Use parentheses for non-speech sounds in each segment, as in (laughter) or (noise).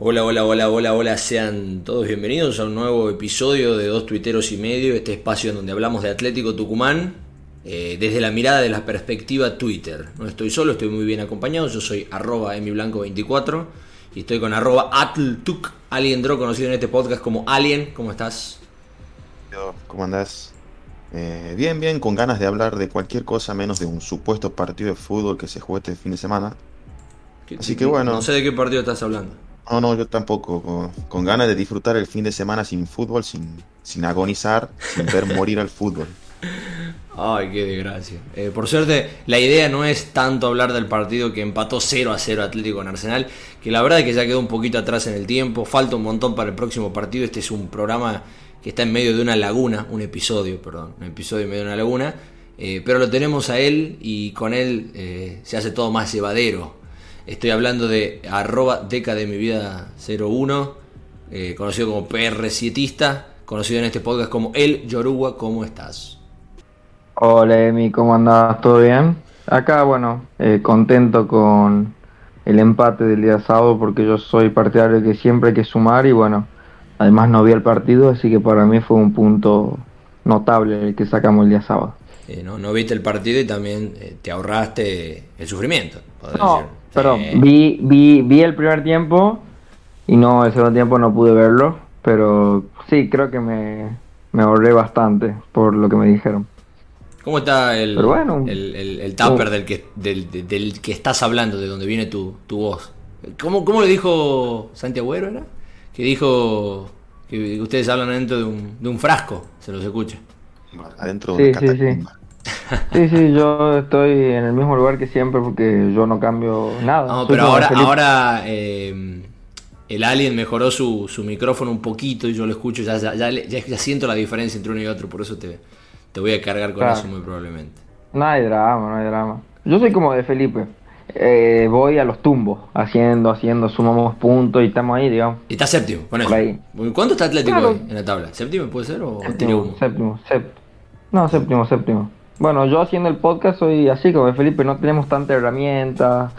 Hola, hola, hola, hola, hola, sean todos bienvenidos a un nuevo episodio de Dos Tuiteros y Medio, este espacio en donde hablamos de Atlético Tucumán eh, desde la mirada de la perspectiva Twitter. No estoy solo, estoy muy bien acompañado, yo soy arroba emiblanco24 y estoy con arroba atltuk, Alien Draw, conocido en este podcast como Alien, ¿cómo estás? ¿Cómo andás? Eh, bien, bien, con ganas de hablar de cualquier cosa menos de un supuesto partido de fútbol que se jugó este fin de semana. Así que bueno. No sé de qué partido estás hablando. No, no, yo tampoco. Con, ganas de disfrutar el fin de semana sin fútbol, sin, sin agonizar, sin ver (laughs) morir al fútbol. Ay, qué desgracia. Eh, por suerte, la idea no es tanto hablar del partido que empató 0 a 0 Atlético en Arsenal, que la verdad es que ya quedó un poquito atrás en el tiempo, falta un montón para el próximo partido. Este es un programa que está en medio de una laguna, un episodio, perdón, un episodio en medio de una laguna, eh, pero lo tenemos a él y con él eh, se hace todo más llevadero. Estoy hablando de arroba deca de mi vida 01, eh, conocido como PR7ista, conocido en este podcast como El Yoruba, ¿cómo estás? Hola Emi, ¿cómo andás? ¿Todo bien? Acá, bueno, eh, contento con el empate del día sábado porque yo soy partidario que siempre hay que sumar y bueno, además no vi el partido, así que para mí fue un punto notable el que sacamos el día sábado. Eh, no, no viste el partido y también te ahorraste el sufrimiento. No, Perdón, vi, vi, vi el primer tiempo y no, el segundo tiempo no pude verlo, pero sí, creo que me, me ahorré bastante por lo que me dijeron. ¿Cómo está el, el, el, tupper del que, del, que estás hablando, de donde viene tu, tu voz? ¿Cómo, ¿Cómo, le dijo Santiago era? Que dijo que ustedes hablan adentro de un, de un frasco, se los escucha. Adentro de sí, sí, sí. Sí, sí, yo estoy en el mismo lugar que siempre porque yo no cambio nada. No, pero ahora, ahora eh, el Alien mejoró su, su, micrófono un poquito y yo lo escucho, ya, ya, ya, siento la diferencia entre uno y otro, por eso te, te voy a cargar con eso muy probablemente. No hay drama, no hay drama. Yo soy como de Felipe. Eh, voy a los tumbos, haciendo, haciendo, sumamos puntos y estamos ahí, digamos. Y está séptimo, con ¿Cuánto está Atlético hoy en la tabla? ¿Séptimo puede ser o séptimo, séptimo, séptimo, No, séptimo, séptimo. Bueno, yo haciendo el podcast soy así como Felipe, no tenemos tanta herramienta,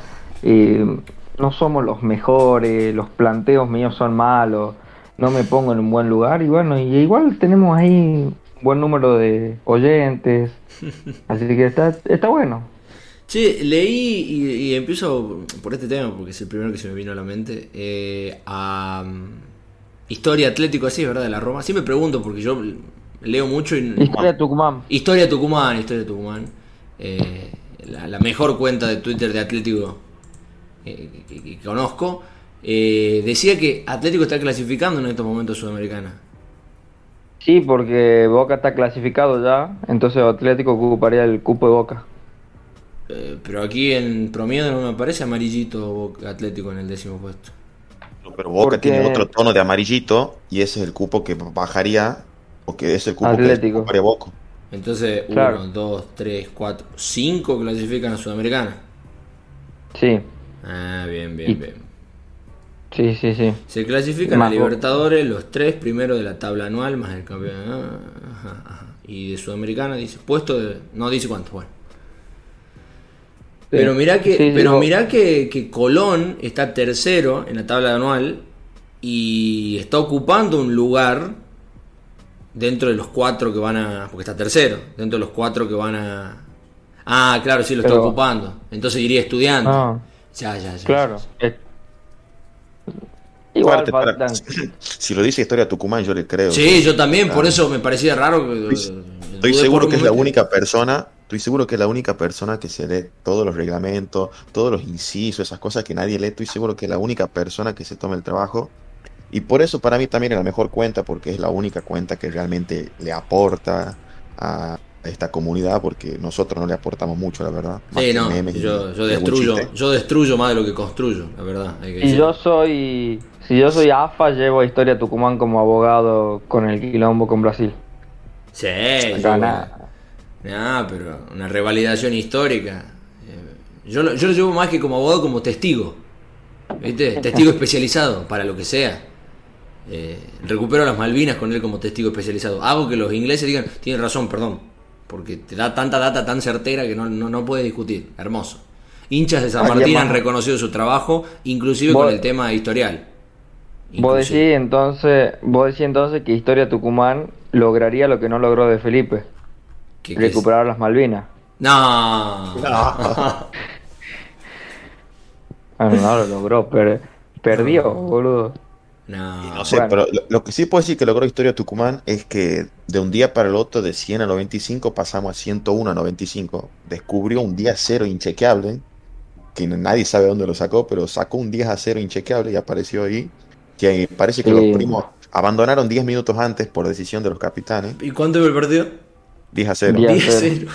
no somos los mejores, los planteos míos son malos, no me pongo en un buen lugar y bueno, y igual tenemos ahí un buen número de oyentes, (laughs) así que está, está bueno. Sí, leí y, empiezo por este tema porque es el primero que se me vino a la mente. Eh, a um, Historia Atlético, así, ¿verdad? De la Roma. Sí me pregunto porque yo leo mucho. Y, historia Tucumán. Historia Tucumán, Historia Tucumán. Eh, la, mejor cuenta de Twitter de Atlético eh, que, conozco. Eh, decía que Atlético está clasificando en estos momentos Sudamericana. Sí, porque Boca está clasificado ya, entonces Atlético ocuparía el cupo de Boca. pero aquí en promedio no me aparece amarillito Atlético en el décimo puesto. Pero Boca tiene otro tono de amarillito y ese es el cupo que bajaría que es el cupo Atlético. Que Boca. Entonces, 1, 2, 3, 4, 5 clasifican a Sudamericana. Sí. Ah, bien, bien, bien. Sí, sí, sí. Se clasifican a Libertadores los tres primeros de la tabla anual más el campeón. Y de Sudamericana dice, puesto de, no dice cuánto, bueno. Pero mirá que, pero mirá que, que Colón está tercero en la tabla anual y está ocupando un lugar dentro de los cuatro que van a. Porque está tercero, dentro de los cuatro que van a. Ah, claro, sí, lo está ocupando. Entonces iría estudiando. Ah. ya, ya, ya. Claro. Igual, (laughs) si lo dice Historia Tucumán, yo le creo. Sí, yo también, por eso me parecía raro. Que, estoy, seguro que es la única persona. Estoy seguro que es la única persona que se lee todos los reglamentos, todos los incisos, esas cosas que nadie lee. Estoy seguro que es la única persona que se toma el trabajo y por eso para mí también es la mejor cuenta, porque es la única cuenta que realmente le aporta a esta comunidad, porque nosotros no le aportamos mucho, la verdad. Sí, no, yo, destruyo, yo destruyo más de lo que construyo, la verdad. y yo soy, si yo soy AFA, llevo a Historia Tucumán como abogado con el quilombo con Brasil. Sí, nada, pero una revalidación histórica. Eh, yo, yo lo llevo más que como abogado, como testigo. ¿Viste? (laughs) Testigo especializado para lo que sea. Eh, recupero las Malvinas con él como testigo especializado. Hago que los ingleses digan, tienen razón, perdón, porque te da tanta data tan certera que no, no, puedes discutir. Hermoso. Hinchas de San Martín han reconocido su trabajo, inclusive con el tema historial. Vos decís entonces, vos decís entonces que Historia Tucumán lograría lo que no logró de Felipe. recuperar las Malvinas. No. no. (laughs) no lo logró, pero perdió, boludo. No. no sé, pero lo, que sí puedo decir que logró Historia Tucumán es que de un día para el otro, de 100 a 95, pasamos a 101 a 95. Descubrió un día cero inchequeable, que nadie sabe dónde lo sacó, pero sacó un 10 a 0 inchequeable y apareció ahí. Que parece que los primos abandonaron 10 minutos antes por decisión de los capitanes. ¿Y cuánto el partido? 10 a 0. 10 a 0.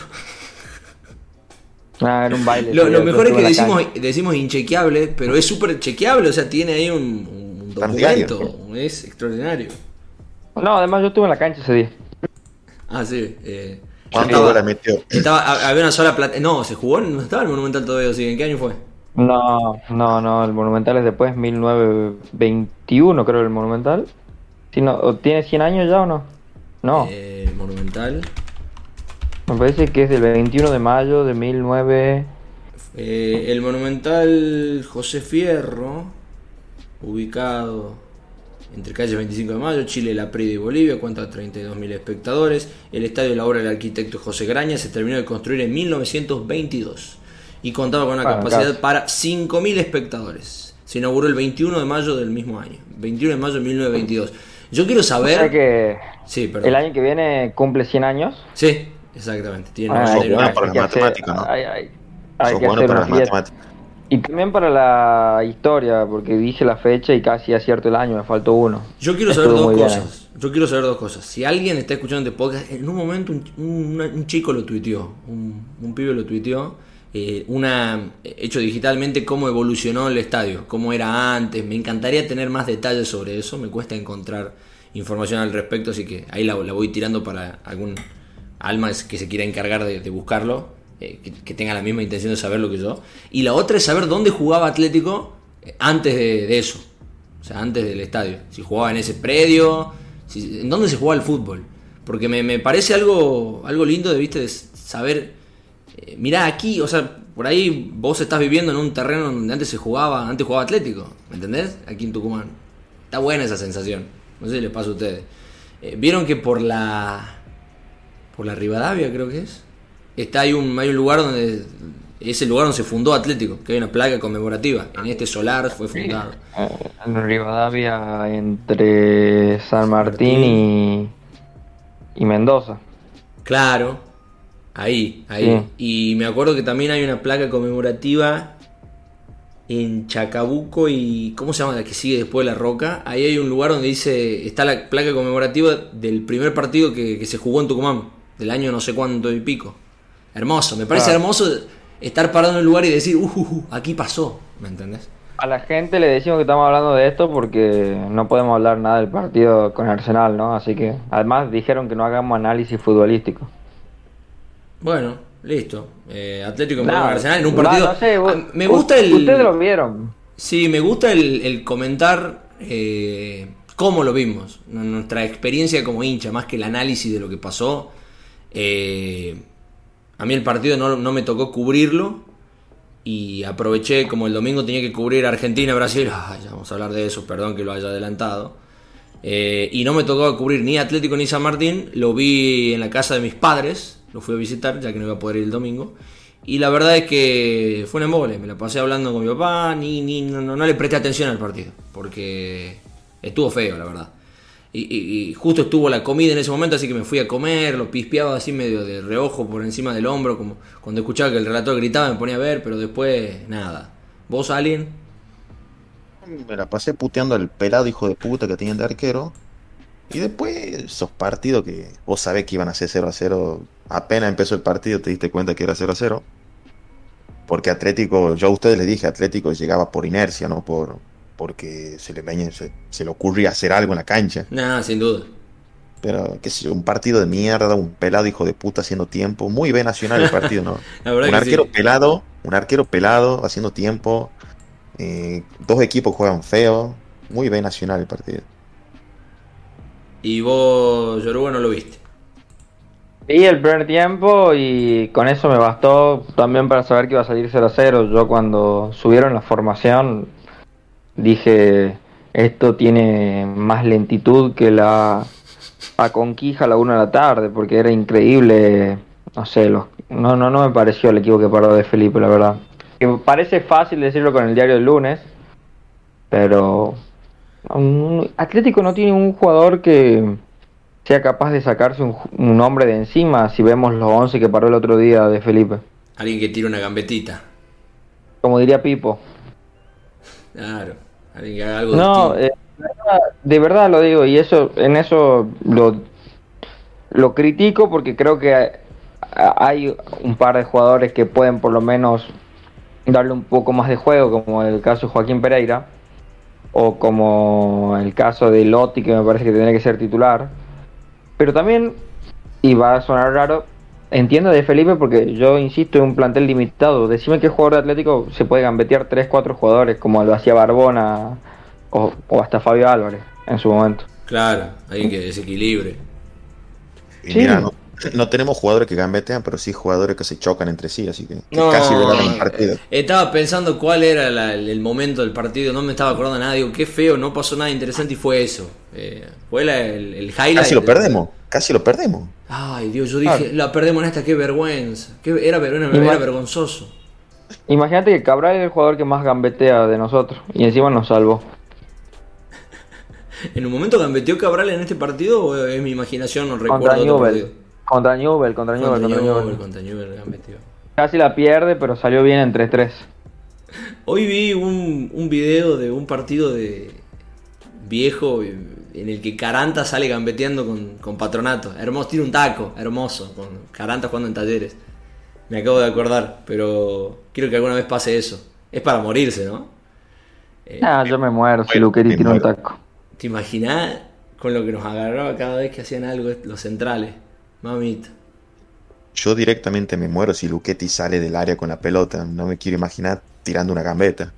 Ah, era un baile. Lo, mejor es que decimos, decimos inchequeable, pero es súper chequeable, o sea, tiene ahí un documento. Es extraordinario. No, además yo estuve en la cancha ese día. Ah, sí. Eh, ¿Cuánto la metió? Estaba, había una sola plata. No, se jugó, no estaba el Monumental todavía, ¿En qué año fue? No, no, no, el Monumental es después, 1921 creo el Monumental. Si no, ¿Tiene 100 años ya o no? No. Eh, Monumental. Me parece que es del 21 de mayo de 19... Eh, el Monumental José Fierro ubicado entre calles 25 de Mayo, Chile, La Prida y Bolivia, cuenta 32.000 espectadores. El estadio de la obra del arquitecto José Graña se terminó de construir en 1922 y contaba con una capacidad para 5.000 espectadores. Se inauguró el 21 de mayo del mismo año, 21 de mayo de 1922. Yo quiero saber... que sí, el año que viene cumple 100 años. Sí, exactamente. Tiene ah, bueno para las matemáticas, ¿no? Hay, para las matemáticas. Y también para la historia, porque dije la fecha y casi acierto el año, me faltó uno. Yo quiero saber dos cosas. Yo quiero saber dos cosas. Si alguien está escuchando este podcast, en un momento un, chico lo tuiteó, un, pibe lo tuiteó, eh, una, hecho digitalmente cómo evolucionó el estadio, cómo era antes. Me encantaría tener más detalles sobre eso, me cuesta encontrar información al respecto, así que ahí la, voy tirando para algún alma que se quiera encargar de buscarlo eh, que, tenga la misma intención de saber lo que yo. Y la otra es saber dónde jugaba Atlético eh, antes de, eso. O sea, antes del estadio. Si jugaba en ese predio, en dónde se jugaba el fútbol. Porque me, parece algo, algo lindo de, ¿viste? de saber, eh, mirá aquí, o sea, por ahí vos estás viviendo en un terreno donde antes se jugaba, antes jugaba Atlético, ¿me entendés? Aquí en Tucumán. Está buena esa sensación. No sé si les pasa a ustedes. Vieron que por la por la Rivadavia creo que es está hay un, hay un lugar donde es el lugar donde se fundó Atlético, que hay una placa conmemorativa. En este solar fue fundado. En Rivadavia, entre San Martín, y, y Mendoza. Claro, ahí, ahí. Y me acuerdo que también hay una placa conmemorativa en Chacabuco y. ¿Cómo se llama la que sigue después de la roca? Ahí hay un lugar donde dice. Está la placa conmemorativa del primer partido que, que se jugó en Tucumán, del año no sé cuánto y pico. Hermoso, me parece hermoso estar parado en un lugar y decir, uh, uh, uh, aquí pasó, ¿me entendés? A la gente le decimos que estamos hablando de esto porque no podemos hablar nada del partido con Arsenal, ¿no? Así que, además dijeron que no hagamos análisis futbolístico. Bueno, listo. Eh, Atlético en Arsenal en un partido. Ah, me gusta el. Ustedes lo vieron. Sí, me gusta el, comentar eh, cómo lo vimos, nuestra experiencia como hincha, más que el análisis de lo que pasó. Eh, a mí el partido no, me tocó cubrirlo y aproveché, como el domingo tenía que cubrir Argentina-Brasil, vamos a hablar de eso, perdón que lo haya adelantado. Eh, y no me tocó cubrir ni Atlético ni San Martín, lo vi en la casa de mis padres, lo fui a visitar ya que no iba a poder ir el domingo. Y la verdad es que fue un embole, me la pasé hablando con mi papá, ni, ni no, no le presté atención al partido, porque estuvo feo, la verdad y, justo estuvo la comida en ese momento, así que me fui a comer, lo pispeaba así medio de reojo por encima del hombro, como cuando escuchaba que el relator gritaba me ponía a ver, pero después nada. ¿Vos, alguien? Me la pasé puteando al pelado hijo de puta que tenían de arquero. Y después esos partidos que vos sabés que iban a ser 0 a 0, apenas empezó el partido te diste cuenta que era 0 a 0. Porque Atlético, yo a ustedes les dije, Atlético llegaba por inercia, no por, porque se le, se, se le ocurría hacer algo en la cancha. Nada, sin duda. Pero, qué sé un partido de mierda, un pelado hijo de puta haciendo tiempo. Muy bien nacional el partido, ¿no? (laughs) un arquero pelado, un arquero pelado haciendo tiempo. Eh, dos equipos juegan feo. Muy bien nacional el partido. ¿Y vos, Yoruba, no lo viste? Vi el primer tiempo y con eso me bastó también para saber que iba a salir 0 0. Yo cuando subieron la formación dije, esto tiene más lentitud que la a Conquija a la 1 de la tarde, porque era increíble, no sé, los, no, no, no me pareció el equipo que paró de Felipe, la verdad. Que parece fácil decirlo con el diario del lunes, pero Atlético no tiene un jugador que sea capaz de sacarse un, un hombre de encima si vemos los 11 que paró el otro día de Felipe. Alguien que tire una gambetita. Como diría Pipo. Claro, alguien que haga algo No, eh, de verdad lo digo, y eso, en eso lo, lo critico porque creo que hay un par de jugadores que pueden por lo menos darle un poco más de juego, como el caso de Joaquín Pereira, o como el caso de Lotti, que me parece que tendría que ser titular. Pero también, y va a sonar raro, entiendo de Felipe porque yo insisto en un plantel limitado. Decime qué jugador de Atlético se puede gambetear 3-4 jugadores, como lo hacía Barbona o, hasta Fabio Álvarez en su momento. Claro, alguien que desequilibre. Y mira, no, tenemos jugadores que gambetean, pero sí jugadores que se chocan entre sí, así que, casi ganan el partido. Estaba pensando cuál era el momento del partido, no me estaba acordando nada, digo, qué feo, no pasó nada interesante y fue eso. Eh, fue el, el, highlight. Casi lo perdemos, casi lo perdemos. Ay, Dios, yo dije, la perdemos en esta, qué vergüenza. era, era vergonzoso. Imagínate que Cabral es el jugador que más gambetea de nosotros y encima nos salvó. (laughs) ¿En un momento gambeteó Cabral en este partido o es mi imaginación? No recuerdo Newell. Contra Newell, contra Newell, contra Newell. Contra Newell gambeteó. Casi la pierde, pero salió bien en 3-3. (laughs) Hoy vi un, un video de un partido de viejo en el que Caranta sale gambeteando con, con Patronato. Hermoso, tiene un taco, hermoso, con Caranta jugando en talleres. Me acabo de acordar, pero quiero que alguna vez pase eso. Es para morirse, ¿no? ah, yo me muero si Luquetti tiene un taco. ¿Te imaginas con lo que nos agarraba cada vez que hacían algo los centrales? Mamita. Yo directamente me muero si Luquetti sale del área con la pelota. No me quiero imaginar tirando una gambeta.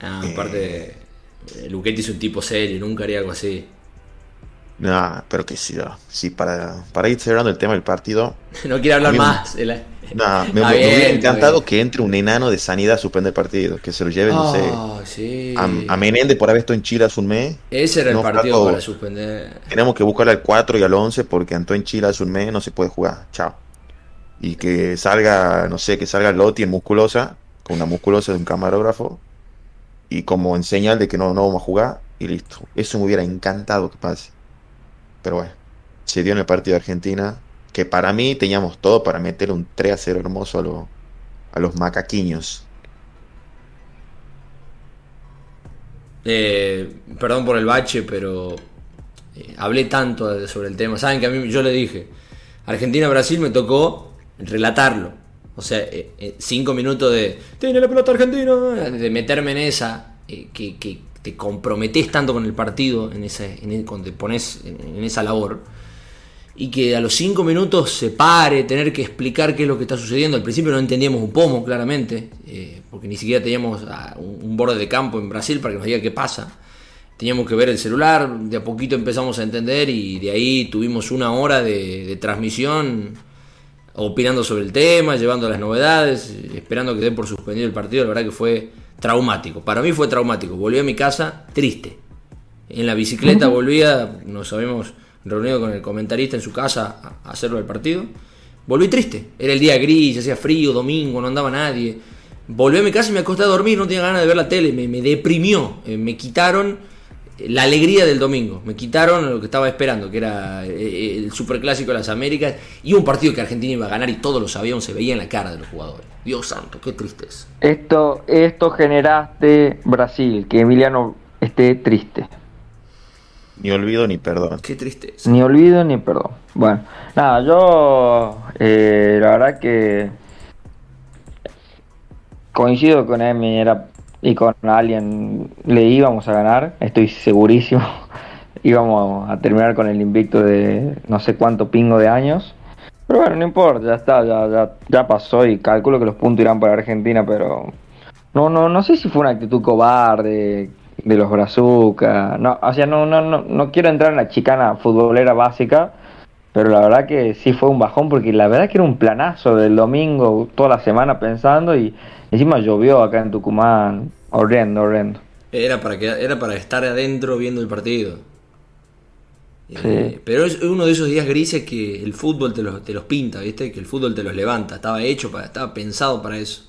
Ah, aparte, eh, Luquetti es un tipo serio, nunca haría algo así. No, pero que sí, sí para, para ir cerrando el tema del partido. (laughs) no quiere hablar más. No, (laughs) me, hubiera encantado que entre un enano de sanidad a suspender el partido, que se lo lleve, no sé, ah, a, Menéndez por haber estado en Chile hace un mes. Ese era el partido para suspender. Tenemos que buscarle al 4 y al 11 porque Antó en Chile hace un mes no se puede jugar. Chao. Y que salga, no sé, que salga Lotti en musculosa, con una musculosa de un camarógrafo, y como en señal de que no, no vamos a jugar, y listo. Eso me hubiera encantado que pase. Pero bueno, se dio en el partido de Argentina, que para mí teníamos todo para meter un 3 a 0 hermoso a, los macaquiños. Eh, perdón por el bache, pero eh, hablé tanto sobre el tema. Saben que a mí yo le dije, Argentina-Brasil me tocó relatarlo. O sea, eh, cinco minutos de, tiene la pelota Argentina, de meterme en esa, que, te comprometes tanto con el partido, en ese, en cuando te pones en esa labor y que a los cinco minutos se pare, tener que explicar qué es lo que está sucediendo. Al principio no entendíamos un pomo, claramente, eh, porque ni siquiera teníamos ah, un, borde de campo en Brasil para que nos diga qué pasa. Teníamos que ver el celular, de a poquito empezamos a entender y de ahí tuvimos una hora de, transmisión opinando sobre el tema, llevando las novedades, esperando que den por suspendido el partido. La verdad que fue traumático. Para mí fue traumático. Volví a mi casa triste. En la bicicleta volvía, no sabemos reunido con el comentarista en su casa a hacerlo del partido. Volví triste. Era el día gris, hacía frío, domingo, no andaba nadie. Volví a mi casa y me acosté a dormir, no tenía ganas de ver la tele, me, deprimió. Eh, me quitaron la alegría del domingo. Me quitaron lo que estaba esperando, que era eh, el superclásico de las Américas y un partido que Argentina iba a ganar y todos lo sabíamos, se veía en la cara de los jugadores. Dios santo, qué tristeza. Esto, esto generaste Brasil, que Emiliano esté triste. Ni olvido ni perdón. Qué tristeza. Ni olvido ni perdón. Bueno, nada, yo eh, la verdad que coincido con Emi era, y con alguien, le íbamos a ganar, estoy segurísimo. (laughs) íbamos a terminar con el invicto de no sé cuánto pingo de años. Pero bueno, no importa, ya está, ya, ya, ya pasó y calculo que los puntos irán para Argentina, pero no, no, no sé si fue una actitud cobarde, de los brazucas. No, o sea, no, no, no, no quiero entrar en la chicana futbolera básica, pero la verdad que sí fue un bajón porque la verdad que era un planazo del domingo toda la semana pensando y encima llovió acá en Tucumán, horrendo, horrendo. Era para, que, era para estar adentro viendo el partido. Eh, pero es uno de esos días grises que el fútbol te los, te los pinta, ¿viste? Que el fútbol te los levanta. Estaba hecho, para, estaba pensado para eso.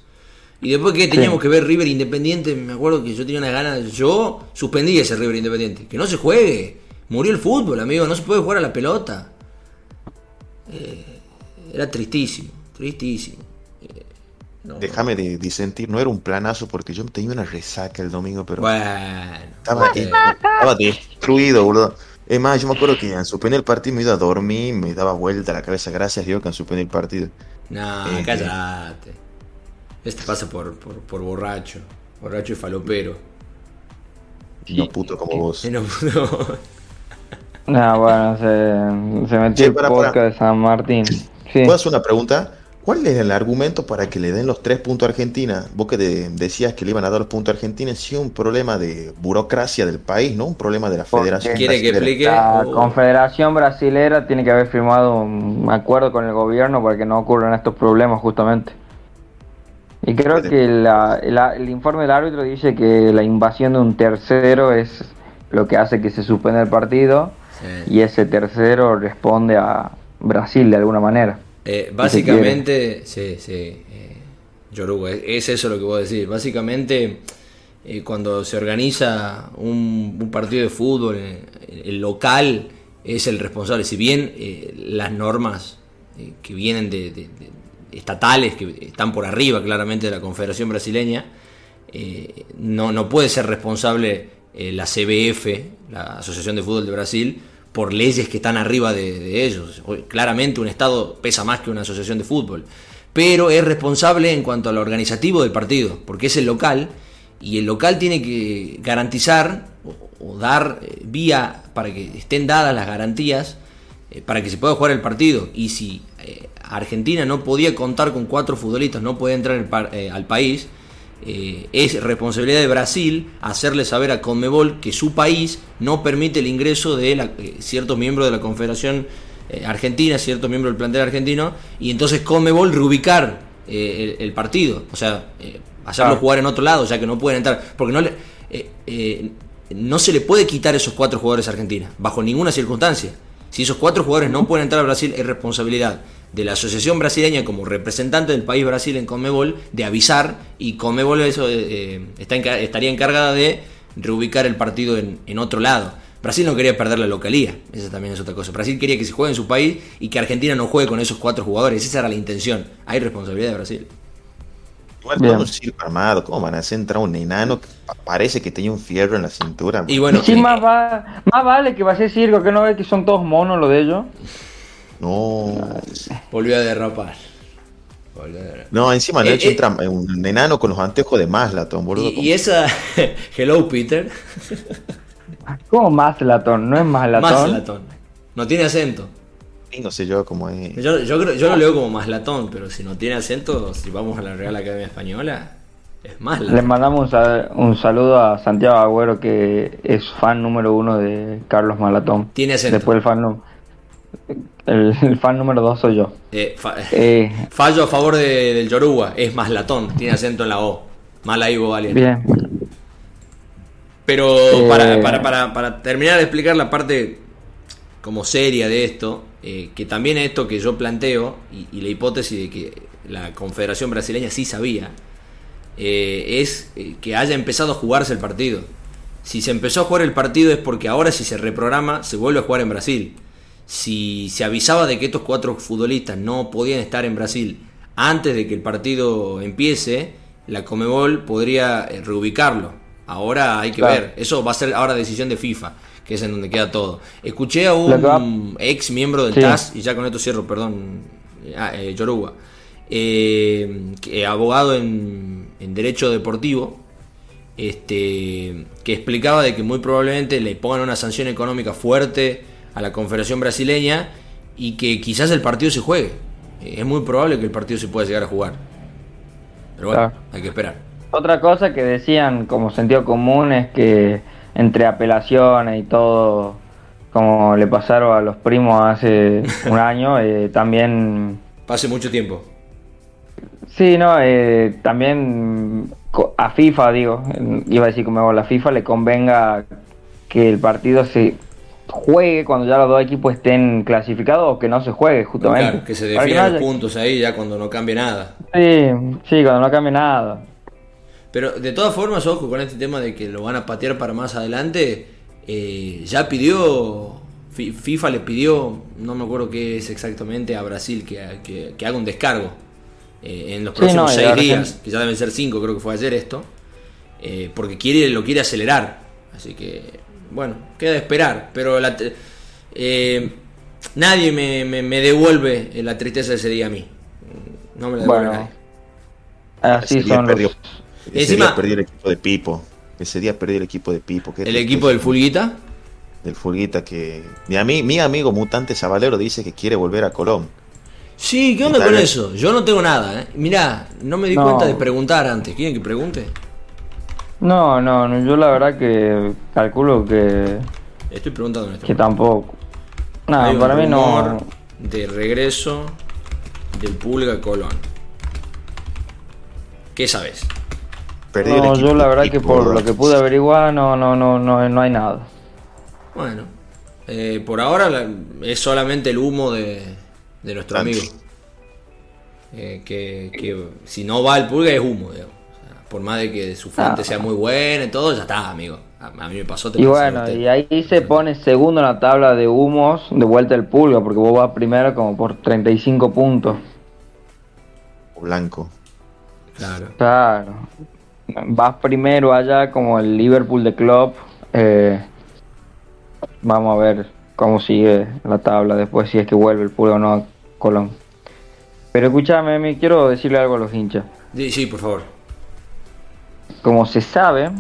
Y después que teníamos que ver River Independiente, me acuerdo que yo tenía una ganas. Yo suspendí ese River Independiente. Que no se juegue. Murió el fútbol, amigo. No se puede jugar a la pelota. Eh, era tristísimo, tristísimo. Eh, Déjame de disentir, no era un planazo porque yo tenía una resaca el domingo, pero. Bueno. Estaba, estaba destruido, boludo. Es más, yo me acuerdo que al suspender el partido me iba a dormir, me daba vuelta la cabeza, gracias a Dios que han suspendido el partido. No, Eh, cállate. Este pasa por, por, por borracho. Borracho y falopero. No puto como vos. No, no. Ah, bueno, se, se metió Che, el podcast para. de San Martín. Sí. ¿Puedo hacer una pregunta? ¿Cuál es el argumento para que le den los tres puntos a Argentina? Vos que de- decías que le iban a dar los puntos a Argentina, sí un problema de burocracia del país, ¿no? Un problema de la ¿Por federación. ¿Quiere que brasilera. explique? La. Confederación Brasilera tiene que haber firmado un acuerdo con el gobierno para que no ocurran estos problemas justamente. Y creo que la- la- el informe del árbitro dice que la invasión de un tercero es lo que hace que se suspenda el partido Sí. y ese tercero responde a Brasil de alguna manera. Eh, básicamente, sí, sí, eh, Yoruba, es, es eso lo que voy a decir. Básicamente, eh, cuando se organiza un, un partido de fútbol, eh, el local es el responsable. Si bien eh, las normas eh, que vienen de, de- de- estatales, que están por arriba claramente de la Confederación Brasileña, eh, no, no puede ser responsable eh, la CBF, la Asociación de Fútbol de Brasil, por leyes que están arriba de, ellos. Claramente un Estado pesa más que una asociación de fútbol, pero es responsable en cuanto a lo organizativo del partido, porque es el local y el local tiene que garantizar o, dar eh, vía para que estén dadas las garantías eh, para que se pueda jugar el partido. Y si eh, Argentina no podía contar con cuatro futbolistas, no podía entrar al país, eh, es responsabilidad de Brasil hacerle saber a Conmebol que su país no permite el ingreso de la- eh, ciertos miembros de la Confederación eh, Argentina, ciertos miembros del plantel argentino, y entonces Conmebol reubicar eh, el, el partido, o sea, hacerlo Claro. jugar en otro lado, ya que no pueden entrar, porque no le, no se le puede quitar esos cuatro jugadores a Argentina, bajo ninguna circunstancia. Si esos cuatro jugadores no pueden entrar a Brasil, es responsabilidad de la Asociación Brasileña como representante del país Brasil en Conmebol de avisar y Conmebol eso, eh, eh, está estaría encargada de reubicar el partido en, en otro lado. Brasil no quería perder la localía, esa también es otra cosa. Brasil quería que se juegue en su país y que Argentina no juegue con esos cuatro jugadores, esa era la intención. Hay responsabilidad de Brasil. Igual Bien. todo un circo armado, ¿cómo van a hacer entrar un enano que pa- parece que tenía un fierro en la cintura? Y bueno, sí, eh, más, va- más vale que va a ser circo, que no ve que son todos monos lo de ellos. No, volvió a derrapar. Volvió a derrapar. no, encima Eh, Nacho eh. entra un enano con los anteojos de Maslaton, boludo. Y, y esa. (laughs) Hello, Peter. ¿Cómo Maslatón? ¿No es Maslatón? Maslatón. No tiene acento. Y no sé yo cómo es. Yo, yo, creo- yo lo leo como Maslatón, pero si no tiene acento, si vamos a la Real Academia Española, es Le Maslatón. mandamos un, sal- un saludo a Santiago Agüero, que es fan número uno de Carlos Malatón. Tiene acento. Después el fan, el, el fan número dos soy yo. Eh, fa- Eh, (laughs) fallo a favor de- del Yoruba, es Maslatón, tiene acento en la O. Mal ahí, Valiente. bien. Pero Eh. para, para, para, para terminar de explicar la parte como seria de esto, que también esto que yo planteo, y, y la hipótesis de que la Confederación Brasileña sí sabía, es que haya empezado a jugarse el partido. Si se empezó a jugar el partido es porque ahora si se reprograma se vuelve a jugar en Brasil. Si se avisaba de que estos cuatro futbolistas no podían estar en Brasil antes de que el partido empiece, la Comebol podría eh, reubicarlo. Ahora hay que Claro. ver. Eso va a ser ahora decisión de FIFA, que es en donde queda todo. Escuché a un ex miembro del Sí. TAS, y ya con esto cierro, perdón, ah, eh, Yoruba, eh, que- abogado en, en Derecho Deportivo, este, que explicaba de que muy probablemente le pongan una sanción económica fuerte a la Confederación Brasileña y que quizás el partido se juegue. Eh, Es muy probable que el partido se pueda llegar a jugar. Pero bueno, Claro. hay que esperar. Otra cosa que decían como sentido común es que entre apelaciones y todo, como le pasaron a los primos hace (laughs) un año, eh, también Pase mucho tiempo. Sí, no, eh, también a FIFA, digo, iba a decir como a la FIFA le convenga que el partido se juegue cuando ya los dos equipos estén clasificados o que no se juegue justamente. Claro, que se definan los puntos ahí ya cuando no cambie nada. Sí, sí, cuando no cambie nada. Pero de todas formas, ojo con este tema de que lo van a patear para más adelante, eh, ya pidió, FIFA le pidió, no me acuerdo qué es exactamente, a Brasil que, que, haga un descargo eh, en los próximos seis días, que ya deben ser cinco, creo que fue ayer esto, eh, porque quiere, lo quiere acelerar. Así que bueno, queda esperar, pero eh, nadie me, devuelve la tristeza de ese día a mí. No me la devuelve bueno, Así son perdió, Ese día perdió el equipo de Pipo. Ese día perdió el equipo de Pipo. ¿El equipo del Fulguita? Del Fulguita que... Mi, mi amigo Mutante Zabalero dice que quiere volver a Colón. Sí, ¿qué onda con eso? Yo no tengo nada, ¿eh? Mirá, no me di cuenta de preguntar antes. ¿Quieren que pregunte? No, no, yo la verdad que calculo que. Estoy preguntando en este Que tampoco. Nada, para mí no. De regreso del Pulga Colón. ¿Qué sabes? no, yo la verdad que por lo que pude averiguar no, no, no, no, no hay nada. Bueno, eh, por ahora es solamente el humo de, de nuestro amigo. Eh, que, que si no va el Pulga es humo, digamos por más de que su fuente sea muy buena y todo, ya está, amigo. A, mí me pasó. y bueno, y ahí se pone segundo en la tabla de humos de vuelta el pulga, porque vos vas primero como por 35 puntos. Blanco. Claro. Claro. Vas primero allá como el Liverpool de Club. Eh, vamos a ver cómo sigue la tabla después, si es que vuelve el pulga o no a Colón. Pero escúchame, me quiero decirle algo a los hinchas. Sí, sí, por favor. Como se sabe,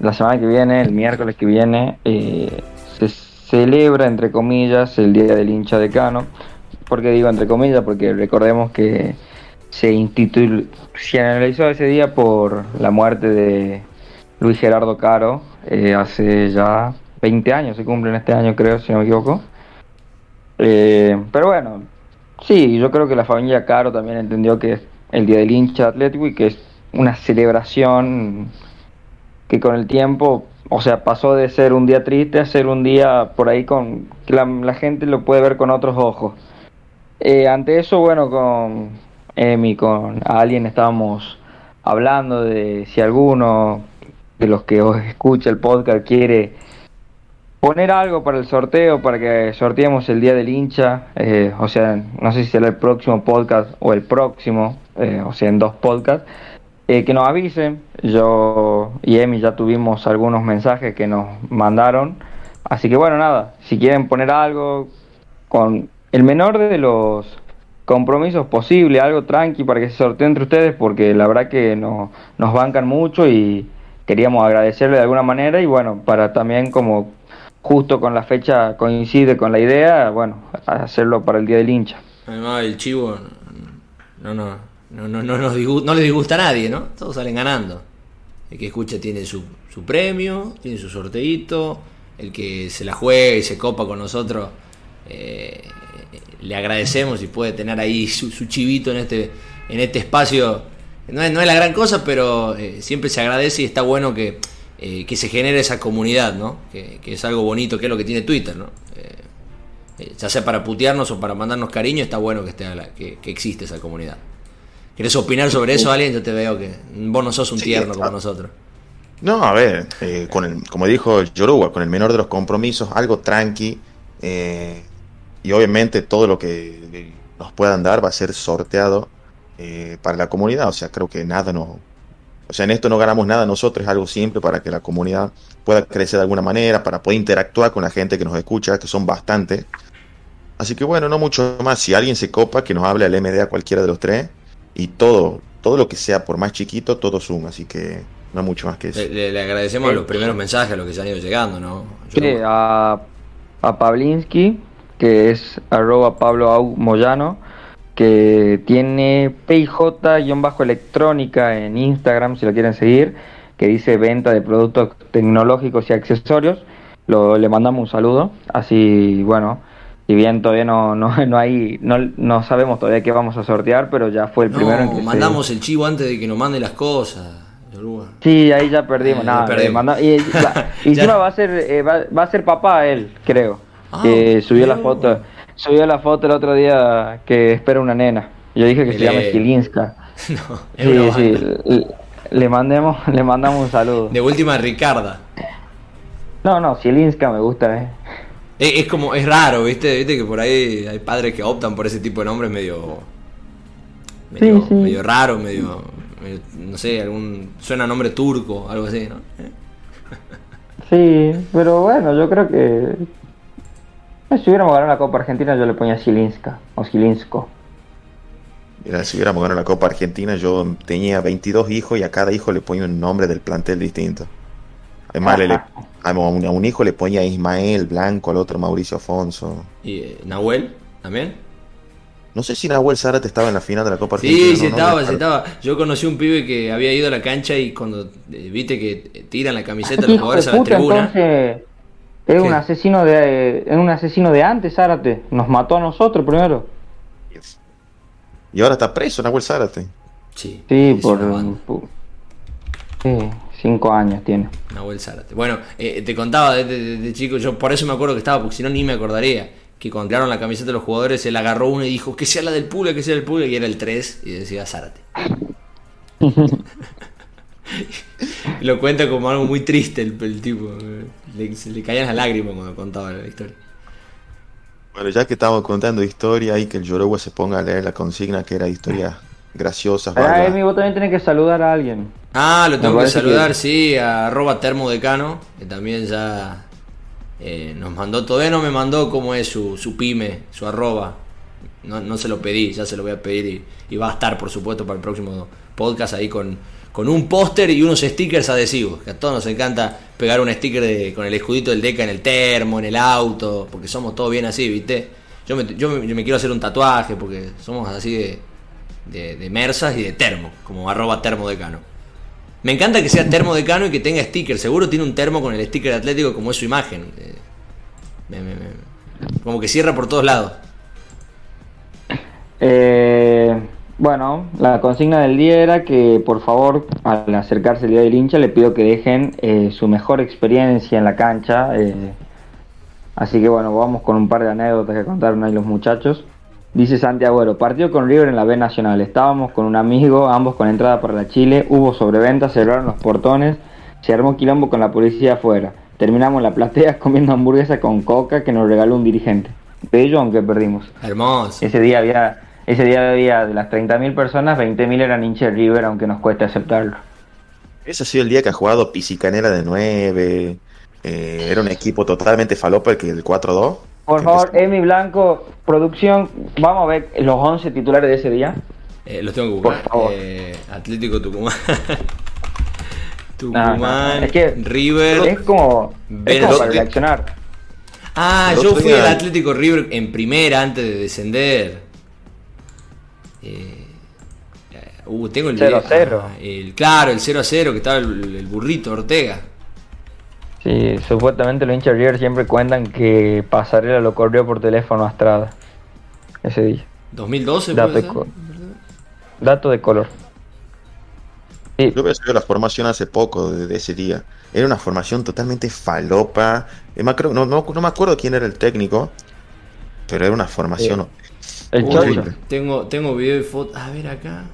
la semana que viene, el miércoles que viene, eh, se celebra, entre comillas, el Día del Hincha de Cano. ¿Por qué digo entre comillas? Porque recordemos que se institucionalizó ese día por la muerte de Luis Gerardo Caro eh, hace ya 20 años, se cumple en este año creo, si no me equivoco. Eh, pero bueno, sí, yo creo que la familia Caro también entendió que es el Día del Hincha Atlético y que es una celebración que con el tiempo, o sea, pasó de ser un día triste a ser un día por ahí con que la, gente lo puede ver con otros ojos. Eh, ante eso, bueno, con Emi, con alguien estábamos hablando de si alguno de los que os escucha el podcast quiere poner algo para el sorteo, para que sorteemos el día del hincha, eh, o sea, no sé si será el próximo podcast o el próximo, eh, o sea, en dos podcasts. Eh, que nos avisen. Yo y Emi ya tuvimos algunos mensajes que nos mandaron. Así que bueno, nada, si quieren poner algo con el menor de los compromisos posible, algo tranqui para que se sortee entre ustedes, porque la verdad que nos bancan mucho y queríamos agradecerle de alguna manera y bueno, para también como justo con la fecha coincide con la idea, bueno, hacerlo para el Día del Hincha. Además, el chivo, no, no, no, no, no, no le disgusta a nadie, ¿no? Todos salen ganando. El que escucha tiene su, su premio, tiene su sorteito, el que se la juega y se copa con nosotros, eh, le agradecemos y puede tener ahí su, chivito en este, en este espacio. No es, no es la gran cosa, pero eh, siempre se agradece y está bueno que, eh, que se genere esa comunidad, ¿no? Que, es algo bonito, que es lo que tiene Twitter, ¿no? ya sea para putearnos o para mandarnos cariño, está bueno que, esté, que, que existe esa comunidad. ¿Quieres opinar sobre eso, alguien? Yo te veo que vos no sos un tierno como nosotros. No, a ver, eh, con el, como dijo Yoruba, con el menor de los compromisos, algo tranqui. Eh, y obviamente todo lo que nos puedan dar va a ser sorteado eh, para la comunidad. O sea, creo que nada no. O sea, en esto no ganamos nada nosotros, es algo simple para que la comunidad pueda crecer de alguna manera, para poder interactuar con la gente que nos escucha, que son bastante. Así que bueno, no mucho más. Si alguien se copa, que nos hable al MD a cualquiera de los tres y todo, todo lo que sea por más chiquito, todo suma, así que no mucho más que eso. Le, agradecemos los primeros mensajes a los que se han ido llegando, ¿no? Sí, a, a Pavlinsky, que es arroba Pablo Moyano, que tiene PIJ-electrónica en Instagram, si lo quieren seguir, que dice venta de productos tecnológicos y accesorios. Lo, le mandamos un saludo, así, bueno, si bien todavía no, no, (laughs) no hay, no, no sabemos todavía qué vamos a sortear, pero ya fue el primero en que mandamos el chivo antes de que nos mande las cosas. Sí, ahí ya perdimos. nada, y, (laughs) encima va a ser eh, va, a ser papá él, creo. Ah, subió la foto, subió la foto el otro día que espera una nena. Yo dije que se llama Skilinska. (laughs) No, sí, sí. Le, mandemos, le mandamos un saludo. De última Ricarda. No, no, Zielinska me gusta, eh. Es, como, es raro, ¿viste? Viste que por ahí hay padres que optan por ese tipo de nombres medio. medio, medio raro, medio, No sé, algún. Suena nombre turco, algo así, ¿no? Sí, pero bueno, yo creo que. Si hubiéramos ganado la Copa Argentina, yo le ponía Zielinska o Zielinsko. Mira, si hubiéramos ganado la Copa Argentina, yo tenía 22 hijos y a cada hijo le ponía un nombre del plantel distinto. Además, le, a un, hijo le ponía Ismael Blanco, al otro Mauricio Afonso. ¿Y eh, Nahuel también? No sé si Nahuel Zárate estaba en la final de la Copa Argentina. Sí, sí estaba, sí estaba. Yo conocí un pibe que había ido a la cancha y cuando eh, viste que tiran la camiseta los (laughs) jugadores a la tribuna. es un asesino de es un asesino de antes, Zárate. Nos mató a nosotros primero. Y ahora está preso Nahuel Zárate. Sí, sí por, Sí. Cinco años tiene. Nahuel Zárate. Bueno, eh, te contaba de, chico, yo por eso me acuerdo que estaba, porque si no ni me acordaría. Que cuando crearon la camiseta de los jugadores, él agarró uno y dijo que sea la del Pula, que sea el Pula, y era el 3 y decía Zárate. (laughs) Lo cuenta como algo muy triste el, tipo. Le, se le caían las lágrimas cuando contaba la historia. Bueno, ya que estamos contando historia, y que el Yorogua se ponga a leer la consigna que era historia graciosa. Ah, Emi, vos también tenés que saludar a alguien. Ah, lo tengo que saludar, sí, a arroba termodecano, que también ya eh, nos mandó, todavía no me mandó cómo es su, su pyme, su arroba. No, no, se lo pedí, ya se lo voy a pedir y, va a estar, por supuesto, para el próximo podcast ahí con, con un póster y unos stickers adhesivos. Que a todos nos encanta pegar un sticker con el escudito del DECA en el termo, en el auto, porque somos todos bien así, ¿viste? Yo me, yo me quiero hacer un tatuaje porque somos así de, de, de mersas y de termo, como arroba termodecano. Me encanta que sea termo decano y que tenga sticker. Seguro tiene un termo con el sticker atlético como es su imagen. Eh, como que cierra por todos lados. Eh, bueno, la consigna del día era que por favor, al acercarse el día del hincha, le pido que dejen eh, su mejor experiencia en la cancha. así que bueno, vamos con un par de anécdotas que contaron ahí los muchachos. Dice Santiago partido con River en la B Nacional. Estábamos con un amigo, ambos con entrada para la Chile. Hubo sobreventa, cerraron los portones. Se armó quilombo con la policía afuera. Terminamos la platea (laughs) comiendo hamburguesa con coca que nos regaló un dirigente. Bello, aunque perdimos. Hermoso. Ese día había, ese día había de las 30.000 personas, 20.000 eran hinchas de River, aunque nos cueste aceptarlo. Ese ha sido el día que ha jugado Pisicanera de 9. Eh, era un equipo totalmente falopa el que el 4-2. Por favor, Emi Blanco, producción, vamos a ver los 11 titulares de ese día. Eh, los tengo que buscar. Eh, Atlético Tucumán. (laughs) Tucumán, es que River. Es como, es como para reaccionar. Ah, yo fui al Atlético River en primera antes de descender. Eh, uh, tengo el 0 0. Ah, el, claro, el 0 a 0 que estaba el burrito Ortega. Sí, supuestamente los hinchas River siempre cuentan que Pasarela lo corrió por teléfono a Estrada ese día. ¿2012? Dato, de, dato de color. Sí. Yo había la formación hace poco, de ese día. Era una formación totalmente falopa. No, no, me acuerdo quién era el técnico, pero era una formación. El Chocho. Tengo, tengo video y foto. A ver acá.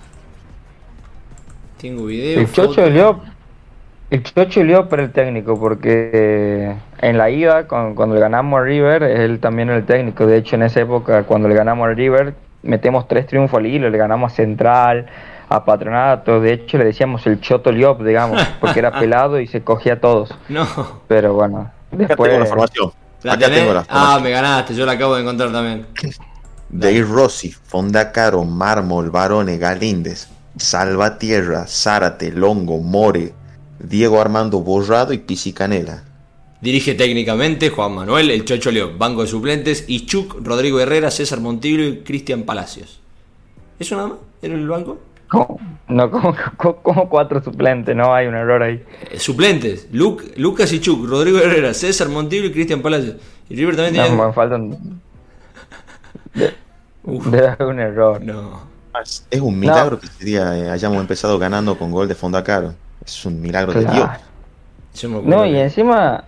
Tengo video. El Chocho Leop el Chocho lió para el técnico porque en la ida, cuando, le ganamos a River, él también era el técnico. De hecho, en esa época, cuando le ganamos a River, metemos tres triunfos al hilo, le ganamos a Central, a Patronato. De hecho, le decíamos el Choto Liop, digamos, (laughs) porque era pelado y se cogía a todos. No. Pero bueno, después. Acá tengo la Acá tengo la Ah, me ganaste, yo la acabo de encontrar también. Dave Rossi, Fondacaro, Mármol, Barone, Galíndez, Salvatierra, Zárate, Longo, More, Diego Armando Borrado y Pisi Canela. Dirige técnicamente Juan Manuel El Chocho León, banco de suplentes, Ichuk, Rodrigo Herrera, César Montillo y Cristian Palacios. ¿Eso nada más? ¿Era el banco? No, como, cuatro suplentes, no hay un error ahí. Eh, suplentes, Lucas Ichuk, Rodrigo Herrera, César Montillo y Cristian Palacios. Y River también tiene... No, me faltan... (laughs) Debe haber un error. No. Es un milagro que ese día eh, hayamos empezado ganando con gol de Fondacaro. Es un milagro de Dios. No, y encima,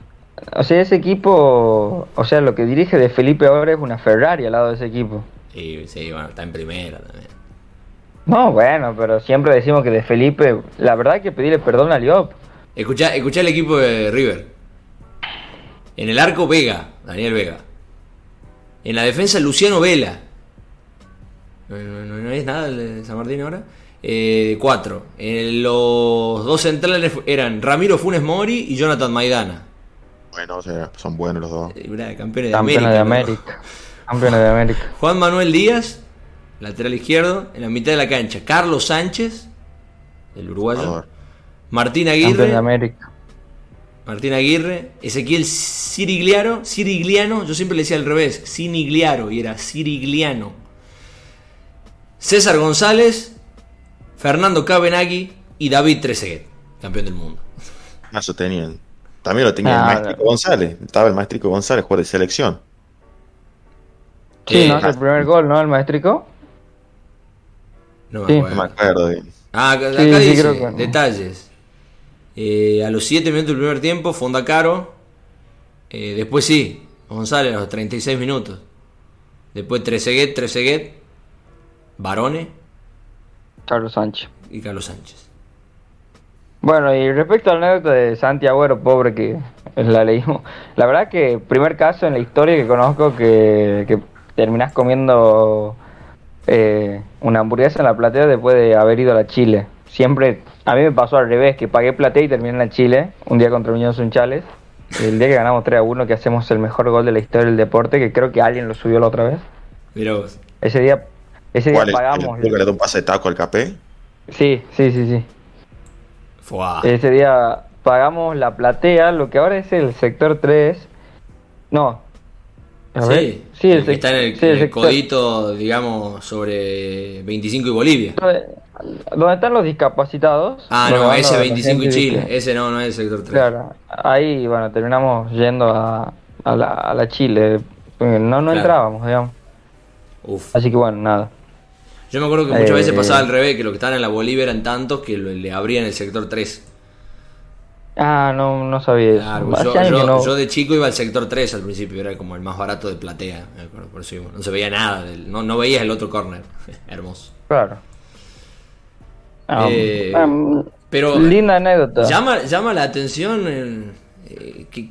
o sea, ese equipo, o sea, lo que dirige de Felipe ahora es una Ferrari al lado de ese equipo. Sí, sí, bueno, está en primera también. No, bueno, pero siempre decimos que de Felipe, la verdad hay que pedirle perdón a Liop. Escucha, escucha el equipo de River. En el arco Vega, Daniel Vega. En la defensa Luciano Vela. No, no, es nada el de San Martín ahora. Eh, cuatro. En los dos centrales eran Ramiro Funes Mori y Jonathan Maidana. Bueno, o sea, son buenos los dos. Eh, campeones de América. De América. Campeones de América. (laughs) Juan Manuel Díaz, lateral izquierdo, en la mitad de la cancha. Carlos Sánchez, el uruguayo. Martín Aguirre. De América. Martín Aguirre, Ezequiel Sirigliano, Sirigliano, yo siempre le decía al revés, Sinigliaro, y era Sirigliano. César González, Fernando Cabenagui y David Trezeguet, campeón del mundo. Eso tenían. También lo tenía el ah, Maestrico González. Estaba el Maestrico González, jugador de selección. Sí, ¿no? El primer gol, ¿no? El Maestrico. No me acuerdo. Ah, acá, dice detalles. Eh, a los 7 minutos del primer tiempo, Fonda Caro. Eh, después sí, González a los 36 minutos. Después Trezeguet, Trezeguet. Barone Carlos Sánchez. Y Carlos Sánchez. Bueno, y respecto al anécdota de Santiago, pobre que (laughs) la leímos. La verdad que primer caso en la historia que conozco que, que terminás comiendo eh, una hamburguesa en la platea después de haber ido a la Chile. Siempre, a mí me pasó al revés, que pagué platea y terminé en la Chile, un día contra Unión Sunchales. El día que ganamos 3 a 1, que hacemos el mejor gol de la historia del deporte, que creo que alguien lo subió la otra vez. Mira Ese día ese día pagamos. ¿El, que le da un pase de taco al capé? Sí, sí, sí, sí. Ese día pagamos la platea, lo que ahora es el sector 3. No. sí, sí, el, está en el, codito, digamos, sobre 25 y Bolivia. ¿Dónde están los discapacitados? Ah, no, ese 25 y Chile. Ese no, no es el sector 3. Claro, ahí, bueno, terminamos yendo a, a, la, a la Chile. No, no entrábamos, digamos. Uf. Así que bueno, nada. Yo me acuerdo que muchas veces pasaba al eh, revés, que los que estaban en la Bolivia eran tantos que le abrían el sector 3. Ah, no, no sabía yo, de chico iba al sector 3 al principio, era como el más barato de platea, por eso no se veía nada, no, no veías el otro corner, (laughs) hermoso. Claro. Eh, ah, mm, pero linda anécdota. Llama, llama la atención eh, que,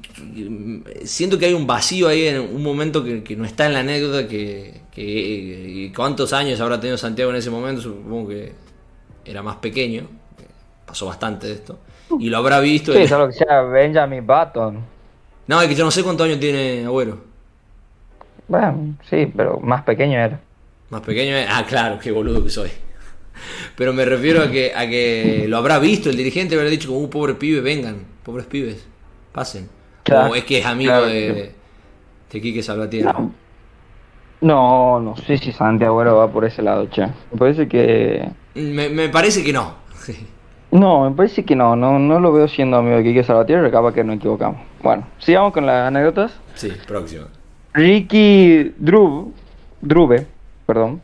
siento que hay un vacío ahí en un momento que, que no está en la anécdota que, y cuántos años habrá tenido Santiago en ese momento, supongo que era más pequeño, pasó bastante de esto, y lo habrá visto. Sí, solo que sea Benjamin Button. No, es que yo no sé cuántos años tiene Agüero. Bueno, sí, pero más pequeño era. Más pequeño era. Ah, claro, qué boludo que soy. Pero me refiero a que, a que lo habrá visto el dirigente, habrá dicho como un pobre pibe, vengan, pobres pibes, pasen. Como es que es amigo de, de Quique Salvatierra. No, no sé si Santiago va por ese lado, che. Me parece que. Me, parece que no. (laughs) no, me parece que no, no, no lo veo siendo amigo de Quique Salvatierra, acaba que nos equivocamos. Bueno, sigamos con las anécdotas. Sí, próximo. Ricky Drube, Drube, perdón.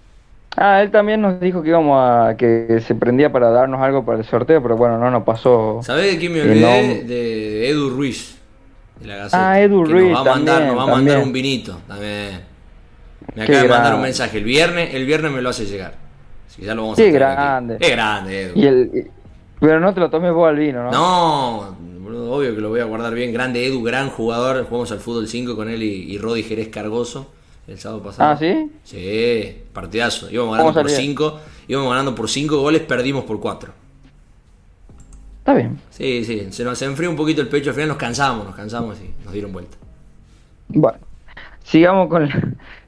Ah, él también nos dijo que íbamos a que se prendía para darnos algo para el sorteo, pero bueno, no nos pasó. ¿Sabes de quién me olvidé? De Edu Ruiz. De la Ah, Edu Ruiz. Nos va a mandar, nos va a mandar un vinito también. Me acaba de mandar un mensaje. El viernes, el viernes me lo hace llegar. Así que ya lo vamos Qué grande. Qué grande, Edu. Y el, pero no te lo tomes vos al vino, ¿no? No, obvio que lo voy a guardar bien. Grande Edu, gran jugador. Jugamos al fútbol 5 con él y, y Rodi Jerez Cargoso el sábado pasado. ¿Ah, sí? Sí, partidazo. Íbamos ganando por 5. Íbamos ganando por 5 goles, perdimos por 4. Está bien. Sí, sí. Se nos enfrió un poquito el pecho. Al final nos cansamos, nos cansamos y nos dieron vuelta. Bueno. Sigamos con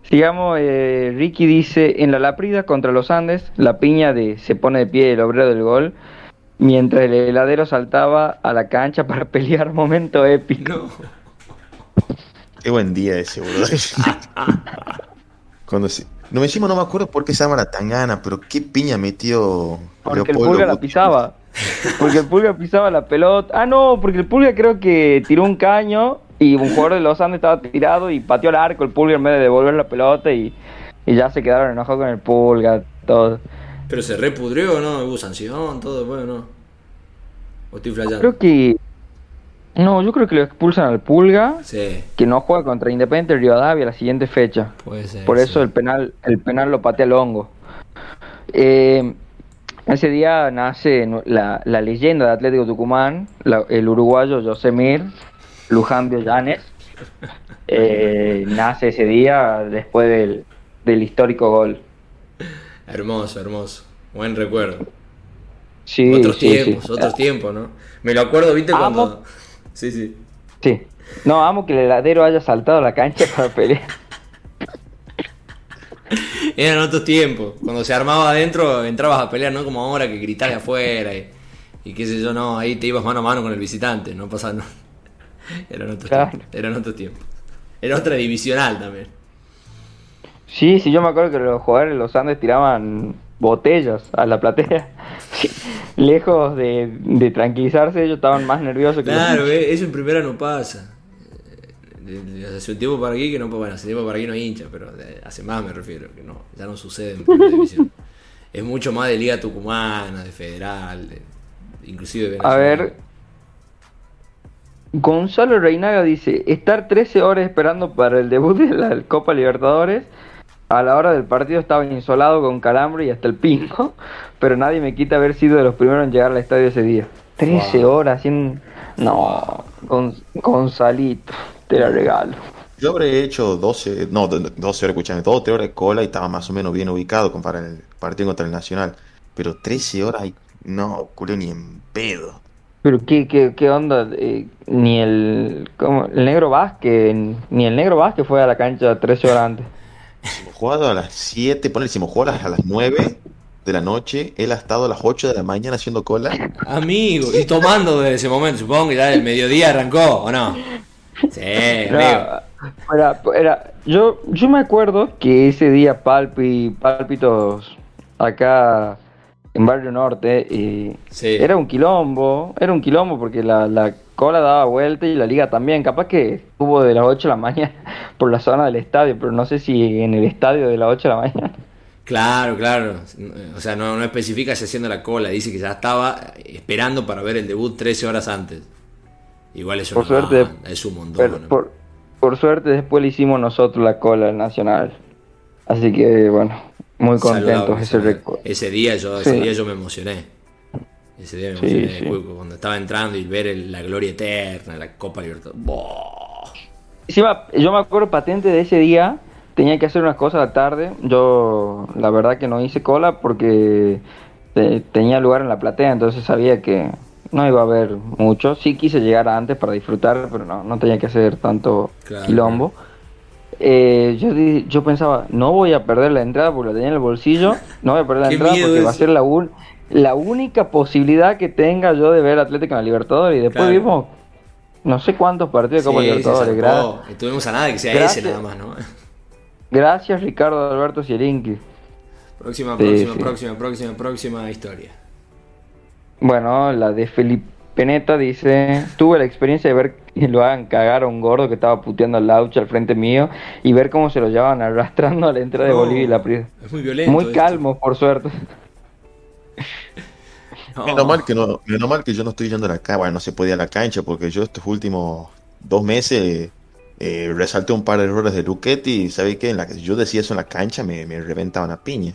sigamos eh, Ricky dice en la Láprida contra los Andes, la piña de se pone de pie el obrero del gol, mientras el heladero saltaba a la cancha para (laughs) pelear momento épico. (laughs) Qué buen día ese, boludo. (laughs) Cuando no me encima no me acuerdo por qué se llama la tangana, pero qué piña metió Porque el pulga la pisaba. Porque el pulga pisaba la pelota. Ah, no, porque el pulga creo que tiró un caño y un jugador de los Andes estaba tirado y pateó el arco el Pulga en vez de devolver la pelota y, ya se quedaron enojados con el Pulga, todo. Pero se repudrió, ¿no? Hubo sanción, todo, bueno, ¿no? ¿O estoy flayando? Creo que. No, yo creo que lo expulsan al Pulga, Sí, que no juega contra Independiente Rivadavia la siguiente fecha. puede ser. Por eso sí. el penal, el penal lo patea Longo. Eh, ese día nace la, la leyenda de Atlético Tucumán, la- el uruguayo Josemir Lujambio Llanes. (laughs) Eh, nace ese día después del, del histórico gol. Hermoso, hermoso. Buen recuerdo. Sí, otros sí, tiempos, sí. otros tiempos, ¿no? Me lo acuerdo, ¿viste? Amo- Cuando... Sí, sí. Sí. No, amo que el heladero haya saltado a la cancha (laughs) para pelear. Eran otros tiempos. Cuando se armaba adentro, entrabas a pelear, no como ahora que gritás de afuera y, y qué sé yo, no, ahí te ibas mano a mano con el visitante, no pasaba nada. (laughs) Eran otros Claro. tiempos. Eran otros tiempos. Era otra divisional también. Sí, sí, yo me acuerdo que los jugadores de los Andes tiraban botellas a la platea. (laughs) Lejos de, de tranquilizarse, ellos estaban más nerviosos que Claro, eh, eso en primera no pasa. Eh, Hace un tiempo para aquí que no, bueno, hace tiempo para aquí no hincha, pero hace más me refiero, que no, ya no sucede en primera división. (laughs) Es mucho más de Liga Tucumana, de Federal, de- inclusive de A Nacional. ver, Gonzalo Reinaga dice, estar 13 horas esperando para el debut de la Copa Libertadores, a la hora del partido estaba insolado con calambre y hasta el pingo, (laughs) pero nadie me quita haber sido de los primeros en llegar al estadio ese día. 13 Wow. horas sin... No, Gon- Gonzalito, te la regalo. Yo habré hecho 12, no, do- 12 horas, escuchame, 12 horas de cola y estaba más o menos bien ubicado para el partido contra el Nacional. Pero 13 horas, no, culo, ni en pedo. Pero qué, qué, qué onda, Eh, ni el, ¿cómo? el negro Vázquez, ni el negro Vázquez fue a la cancha 13 horas antes. Hemos jugado a las 7, ponle, si hemos jugado a las 9 de la noche, él ha estado a las 8 de la mañana haciendo cola. Amigo, y tomando desde ese momento, supongo que ya el mediodía arrancó, ¿o no? Sí, amigo. Era, era- era- yo, yo me acuerdo que ese día Palpi, Pálpitos acá en Barrio Norte, y Sí. era un quilombo, era un quilombo porque la, la cola daba vuelta y la liga también, capaz que estuvo de las 8 de la mañana (laughs) por la zona del estadio, pero no sé si en el estadio de las 8 de la mañana. Claro, claro. O sea, no, no especifica si haciendo la cola, dice que ya estaba esperando para ver el debut 13 horas antes. Igual es Por una suerte- banda, es un montón. Pero ¿no? por, por suerte después le hicimos nosotros la cola al Nacional. Así que bueno, muy contentos ese récord. Ese día yo, ese día yo me emocioné. Ese día me emocioné. sí. cu- Cuando estaba entrando y ver el- la gloria eterna, la Copa Libertadores. Encima, yo me acuerdo patente de ese día, tenía que hacer unas cosas a la tarde. Yo, la verdad, que no hice cola porque te- tenía lugar en la platea, entonces sabía que no iba a haber mucho. Sí quise llegar antes para disfrutar, pero no, no tenía que hacer tanto Claro. quilombo. Eh, yo, yo pensaba, no voy a perder la entrada porque la tenía en el bolsillo, no voy a perder la (laughs) entrada porque va a ser la, un- la única posibilidad que tenga yo de ver Atlético en la Libertadores. Y después Claro. vimos no sé cuántos partidos de Copa Sí, Libertadores. gra- zarpó. Estuvimos a nada que sea Gracias. ese nada más, ¿no? (laughs) Gracias Ricardo Alberto Cielinqui. Próxima, Sí, próxima, sí. próxima, próxima, próxima historia. Bueno, la de Felipe Neta dice, tuve la experiencia de ver que lo hagan cagar a un gordo que estaba puteando al laucha al frente mío y ver cómo se lo llevaban arrastrando a la entrada de Bolivia y la Prida. Es muy violento. Muy esto. calmo, por suerte. No. (laughs) Menos mal que no, menos mal que yo no estoy yendo a la cancha, bueno, no se podía a la cancha porque yo estos últimos dos meses eh, resalté un par de errores de Luchetti y ¿sabes qué? En la que yo decía eso en la cancha me, me reventaban a piña.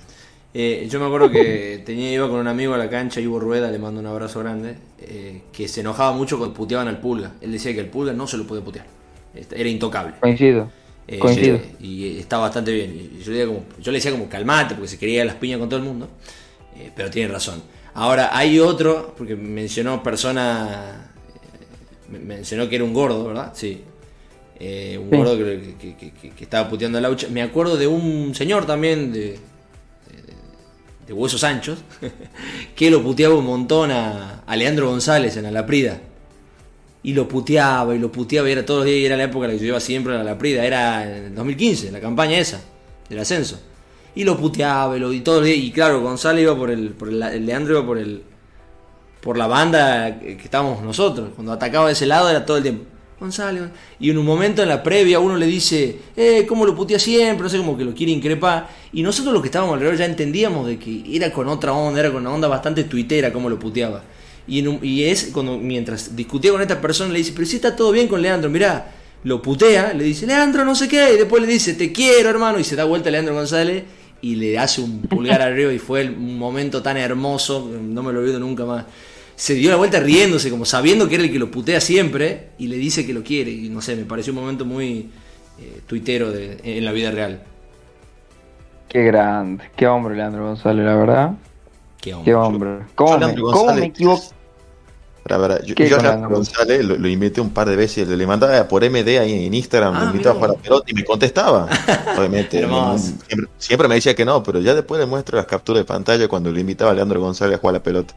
Eh, yo me acuerdo que (laughs) tenía, iba con un amigo a la cancha, Ivo Rueda, le mando un abrazo grande, eh, que se enojaba mucho cuando puteaban al Pulga. Él decía que el Pulga no se lo podía putear. Era intocable. Coincido. Eh, Coincido. Y está bastante bien. Y yo, le decía como- yo le decía como calmate, porque se quería las piñas con todo el mundo. Eh, pero tiene razón. Ahora, hay otro, porque mencionó persona. me- mencionó que era un gordo, ¿verdad? Sí. Eh, un Sí. gordo que, que- que- que- que estaba puteando a Laucha. Me acuerdo de un señor también de, de, huesos anchos (laughs) que lo puteaba un montón a, Leandro González en Alaprida. Y lo puteaba y lo puteaba y era todos los días y era la época en la que yo iba siempre a la Prida, era en el 2015, la campaña esa, del ascenso. Y lo puteaba y, lo, y todos los días, y claro, Gonzalo iba por el, por el, el Leandro iba por el por la banda que estábamos nosotros. Cuando atacaba de ese lado era todo el tiempo. Gonzalo. Y en un momento en la previa uno le dice, eh, ¿cómo lo putea siempre? No sé, como que lo quiere increpar. Y nosotros los que estábamos alrededor ya entendíamos de que era con otra onda, era con una onda bastante tuitera como lo puteaba. Y, en un- y es cuando mientras discutía con esta persona le dice, pero si está todo bien con Leandro, mirá, lo putea, le dice, Leandro no sé qué, y después le dice, te quiero hermano, y se da vuelta Leandro González y le hace un pulgar (laughs) arriba y fue el- un momento tan hermoso, no me lo olvido nunca más. Se dio la vuelta riéndose, como sabiendo que era el que lo putea siempre, y le dice que lo quiere, y no sé, me pareció un momento muy eh, tuitero de, en la vida real. Qué grande, qué hombre Leandro González, la verdad. Qué hombre. Qué hombre. ¿Cómo, Yo, me, cómo me equivoco? Para, para, yo, ¿Qué yo Leandro González lo, lo invité un par de veces, le, le mandaba por MD ahí en Instagram, Ah, lo invitaba a jugar a la pelota y me contestaba. (laughs) Obviamente, no- siempre, siempre me decía que no, pero ya después le muestro las capturas de pantalla cuando le invitaba a Leandro González a jugar a la pelota.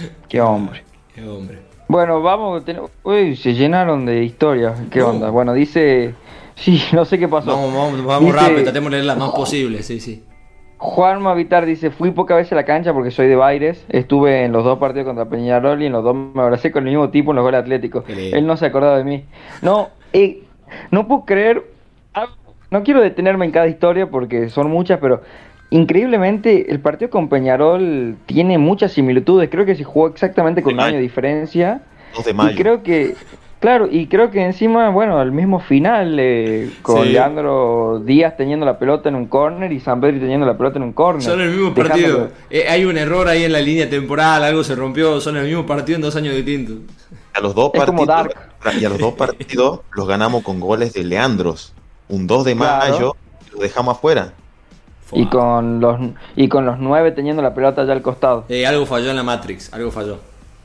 (laughs) Qué hombre. Qué hombre. Bueno, vamos, ten- uy, se llenaron de historias. ¿Qué No. onda? Bueno, dice, sí, no sé qué pasó. Vamos, vamos, vamos Dice- rápido, tratemos de leer las más posibles, sí, sí. Juanma Vitar dice, fui pocas veces a la cancha porque soy de Baires, estuve en los dos partidos contra Peñarol y en los dos me abracé con el mismo tipo en los goles atléticos. Él no se acordaba de mí. No, eh, no puedo creer, no quiero detenerme en cada historia porque son muchas, pero increíblemente el partido con Peñarol tiene muchas similitudes, creo que se jugó exactamente con De un año de diferencia. 2 de Y mayo. creo que, claro, y creo que encima, bueno, el mismo final, eh, con Sí. Leandro Díaz teniendo la pelota en un córner y San Pedro teniendo la pelota en un córner. Son el mismo partido. Eh, hay un error ahí en la línea temporal, algo se rompió, son el mismo partido en dos años distintos. A los dos Es como partidos, Dark. y a los dos partidos los ganamos con goles de Leandros. Un 2 de Claro. mayo y lo dejamos afuera. Fua. Y con los y con los nueve teniendo la pelota allá al costado. Eh, algo falló en la Matrix, algo falló.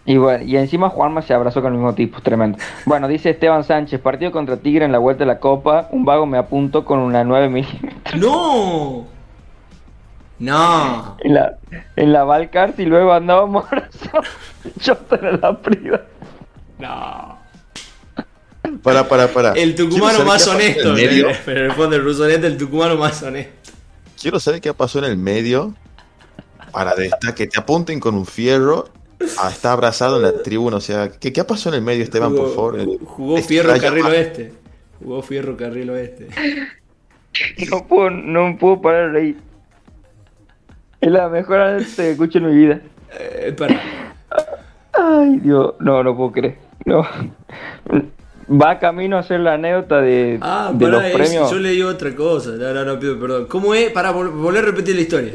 Y bueno, y encima Juanma se abrazó con el mismo tipo, tremendo. Bueno, dice Esteban Sánchez, partido contra Tigre en la vuelta de la Copa, un vago me apuntó con una 9 milímetros ¡No! No. en la, en la Valcarce y luego andábamos (laughs) abrazados. Yo era la prida. No. Para, para, para. El tucumano más en honesto. Pero en el fondo el rusonete, el tucumano más honesto. Quiero saber qué pasó en el medio para destacar que te apunten con un fierro a estar abrazado en la tribuna. O sea, ¿qué, qué pasó en el medio, Esteban, por favor? Jugó, jugó Este Fierro Carril Oeste. Jugó Fierro Carril Oeste. (laughs) No puedo, no puedo parar de reír. Es la mejor anécdota que escucho en mi vida. Eh, para. Ay, Dios, no, no puedo creer. No. Va camino a hacer la anécdota de, Ah, de pará, los premios. yo leí otra cosa. No, no, no, pido perdón. ¿Cómo es? Para volver a repetir la historia.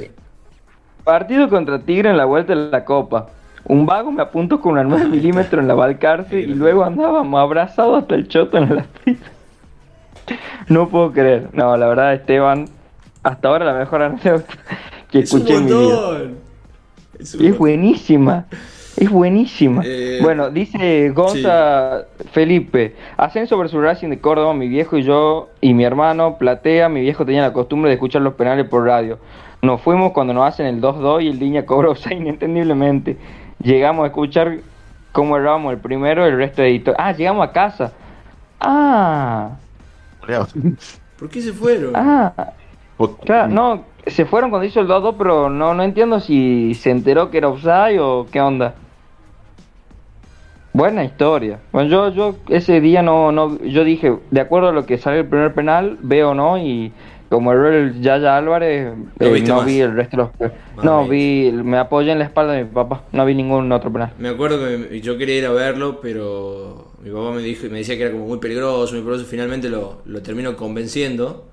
Partido contra Tigre en la vuelta de la Copa. Un vago me apuntó con una 9 milímetros en la Valcarce y luego andábamos abrazados hasta el choto en la pista. No puedo creer. No, la verdad, Esteban, hasta ahora la mejor anécdota que Es un escuché en mi vida. Es un Es buenísima. Es buenísima. Eh, bueno, dice Gonza Felipe, ascenso versus Racing de Córdoba, mi viejo y yo y mi hermano Platea, mi viejo tenía la costumbre de escuchar los penales por radio. Nos fuimos cuando nos hacen el 2-2 y el Diña cobra (laughs) o sea, inentendiblemente. Llegamos a escuchar cómo errábamos el primero, el resto de editor. Ah, llegamos a casa. Ah, (laughs) ¿Por qué se fueron? ah. Por- Claro, no, se fueron cuando hizo el 2-2, pero no, no entiendo si se enteró que era offside o qué onda. Buena historia. Bueno, yo, yo ese día no, no, yo dije, de acuerdo a lo que sale el primer penal, veo no, y como erró el Yaya Álvarez, eh, no más. vi el resto de los... No, Mamita. vi, me apoyé en la espalda de mi papá, no vi ningún otro penal. Me acuerdo que yo quería ir a verlo, pero mi papá me dijo me decía que era como muy peligroso, muy peligroso. Finalmente lo, lo termino convenciendo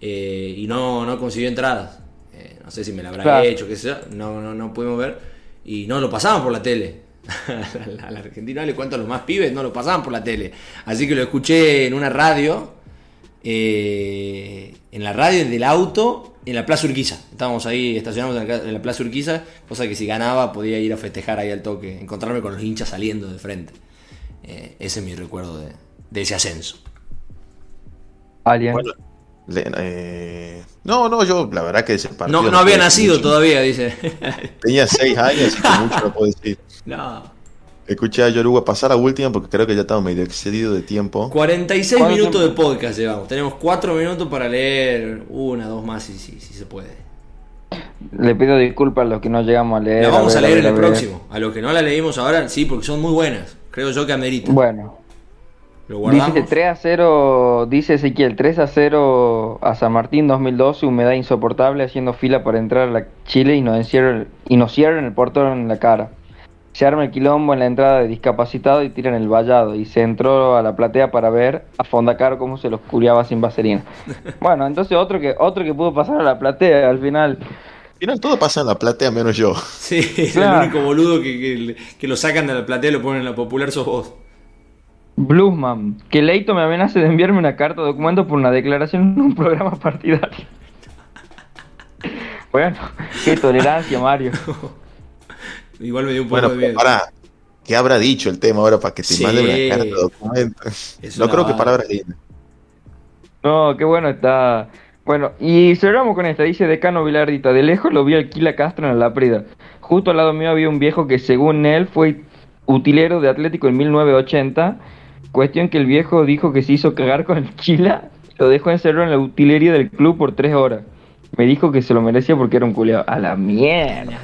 eh, y no, no consiguió entradas. Eh, no sé si me la habrá Claro. hecho, qué sé yo. No, no, no pudimos ver. Y no lo pasaban por la tele. A la, (laughs) a la Argentina le cuento a los más pibes, no lo pasaban por la tele. Así que lo escuché en una radio, eh, en la radio del auto, en la Plaza Urquiza. Estábamos ahí, estacionamos en la, ca- en la Plaza Urquiza, cosa que si ganaba podía ir a festejar ahí al toque, encontrarme con los hinchas saliendo de frente. Eh, ese es mi recuerdo de, de ese ascenso. Alien. Bueno, le- eh, no, no, yo la verdad que ese partido. No, no había nacido mucho. todavía, dice. Tenía seis años, así que mucho no puedo decir. No. Escuché a Yoruba pasar la última porque creo que ya estamos medio excedido de tiempo. 46 ¿Cuánto minutos de podcast llevamos. Tenemos 4 minutos para leer una, dos más, si, si, si se puede. Le pido disculpas a los que no llegamos a leer. La vamos a, ver, leer en ver, el próximo. A los que no la leímos ahora, sí, porque son muy buenas. Creo yo que amerita. Bueno, Lo guardamos. Dice 3 a 0, dice Ezequiel, 3 a 0 a San Martín 2012, humedad insoportable haciendo fila para entrar a la Chile y nos encierran, y nos cierran el portón en la cara. Se arma el quilombo en la entrada de discapacitado y tiran el vallado. Y se entró a la platea para ver a Fondacar cómo se los curiaba sin vaselina. (laughs) bueno, entonces otro que, otro que pudo pasar a la platea al final. Al final todo pasa en la platea menos yo. Sí, es (laughs) el único boludo que, que, lo sacan de la platea y lo ponen en la popular sos vos. Bluesman, que Leito me amenace de enviarme una carta de documento por una declaración en un programa partidario. (laughs) bueno, qué tolerancia, Mario. Igual me dio un poco de miedo. Para, ¿qué habrá dicho el tema ahora para que te mande una carta de documento? no creo que palabras lindas. No, qué bueno está. Bueno, y cerramos con esta. Dice Decano Vilardita. De lejos lo vi Alquila Castro en la Prida. Justo al lado mío había un viejo que, según él, fue utilero de Atlético en 1980. Cuestión que el viejo dijo que se hizo cagar con el Chila. Lo dejó encerrado en la utilería del club por tres horas. Me dijo que se lo merecía porque era un culiado. A la mierda.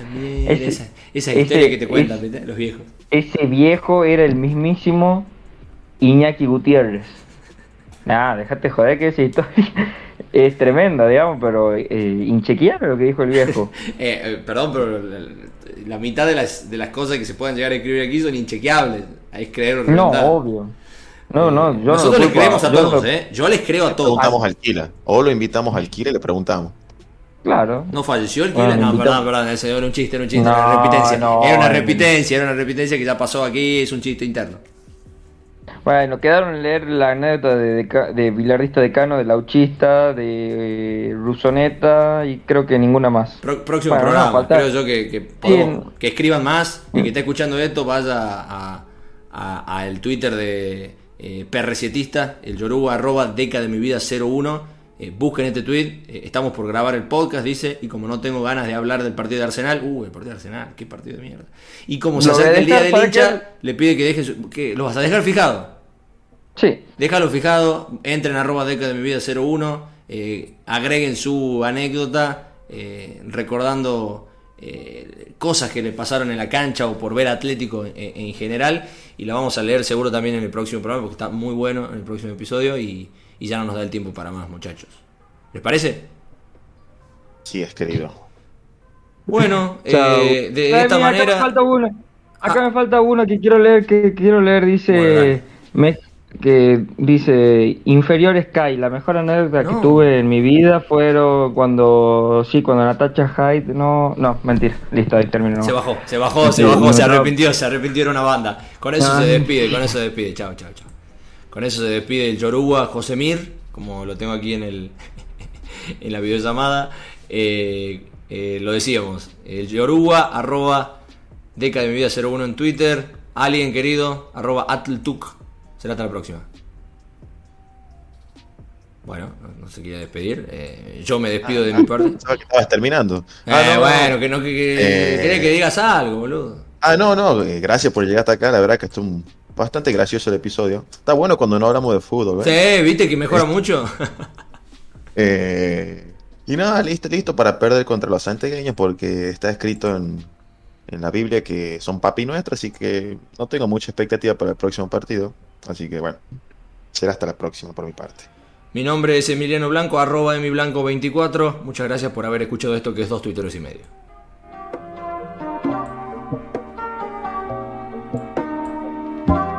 Esa, historia que te cuentan los viejos. Ese viejo era el mismísimo Iñaki Gutiérrez. Nada, déjate joder que esa historia (laughs) es tremenda, digamos, pero eh, inchequeable lo que dijo el viejo. (laughs) Eh, eh, perdón, pero la, mitad de las, de las cosas que se puedan llegar a escribir aquí son inchequeables. Es creer o No, obvio. No, no, yo Nosotros les creemos a, todos, ¿eh? Yo les creo a todos. Preguntamos al Kila. O lo invitamos al Kila y le preguntamos. Claro. ¿No falleció el Kila? no, perdón, perdón, ese era un chiste, era un chiste, era una repitencia. era una repitencia, era una repitencia que ya pasó aquí, es un chiste interno. Bueno, quedaron en leer la anécdota de, de, de Vilardista Decano, de Lauchista, de Rusoneta y creo que ninguna más. próximo programa, creo yo que, que, escriban más y que esté escuchando esto vaya a, el Twitter de eh, PR7ista, el yoruba arroba deca de mi vida 01 eh, busquen este tweet, eh, estamos por grabar el podcast, dice, y como no tengo ganas de hablar del partido de Arsenal, uh, el partido de Arsenal, qué partido de mierda. Y como se acerca el día del hincha, le pide que deje que ¿Lo vas a dejar fijado? Sí. Déjalo fijado, entren a arroba deca de mi vida 01, eh, agreguen su anécdota, recordando cosas que le pasaron en la cancha o por ver Atlético en, en, general, y la vamos a leer seguro también en el próximo programa, porque está muy bueno en el próximo episodio, y y ya no nos da el tiempo para más, muchachos. ¿Les parece? Sí, es querido. Bueno, (laughs) eh, de, esta manera. Acá me falta uno. Acá me falta uno que quiero leer, que, quiero leer, dice. que dice Inferior Sky, la mejor anécdota que tuve en mi vida fueron cuando sí, cuando Natacha Hyde, no, no, mentira, listo, ahí terminó. Se bajó, se bajó, se (laughs) bajó, se arrepintió, se arrepintió era una banda. Con eso se despide, con eso se despide, chao, chao, chao. Con eso se despide el Yoruba Josemir, como lo tengo aquí en, el, (laughs) en la videollamada. Eh, eh, lo decíamos, el Yoruba, arroba Deca de mi vida 01 en Twitter. Alguien querido, arroba Atltuk. Será hasta la próxima. Bueno, no, se quiere despedir. Eh, yo me despido de mi parte. que estabas terminando. Ah, bueno, que no que, que, que digas algo, boludo. Ah, no, no, gracias por llegar hasta acá. La verdad que esto es un Bastante gracioso el episodio. Está bueno cuando no hablamos de fútbol. Sí, viste que mejora mucho. (laughs) Eh, y nada, listo, listo para perder contra los santegueños porque está escrito en, en la Biblia que son papi nuestros, así que no tengo mucha expectativa para el próximo partido. Así que bueno, será hasta la próxima por mi parte. Mi nombre es Emiliano Blanco, arroba emiblanco24. Muchas gracias por haber escuchado esto que es dos tuiteros y medio.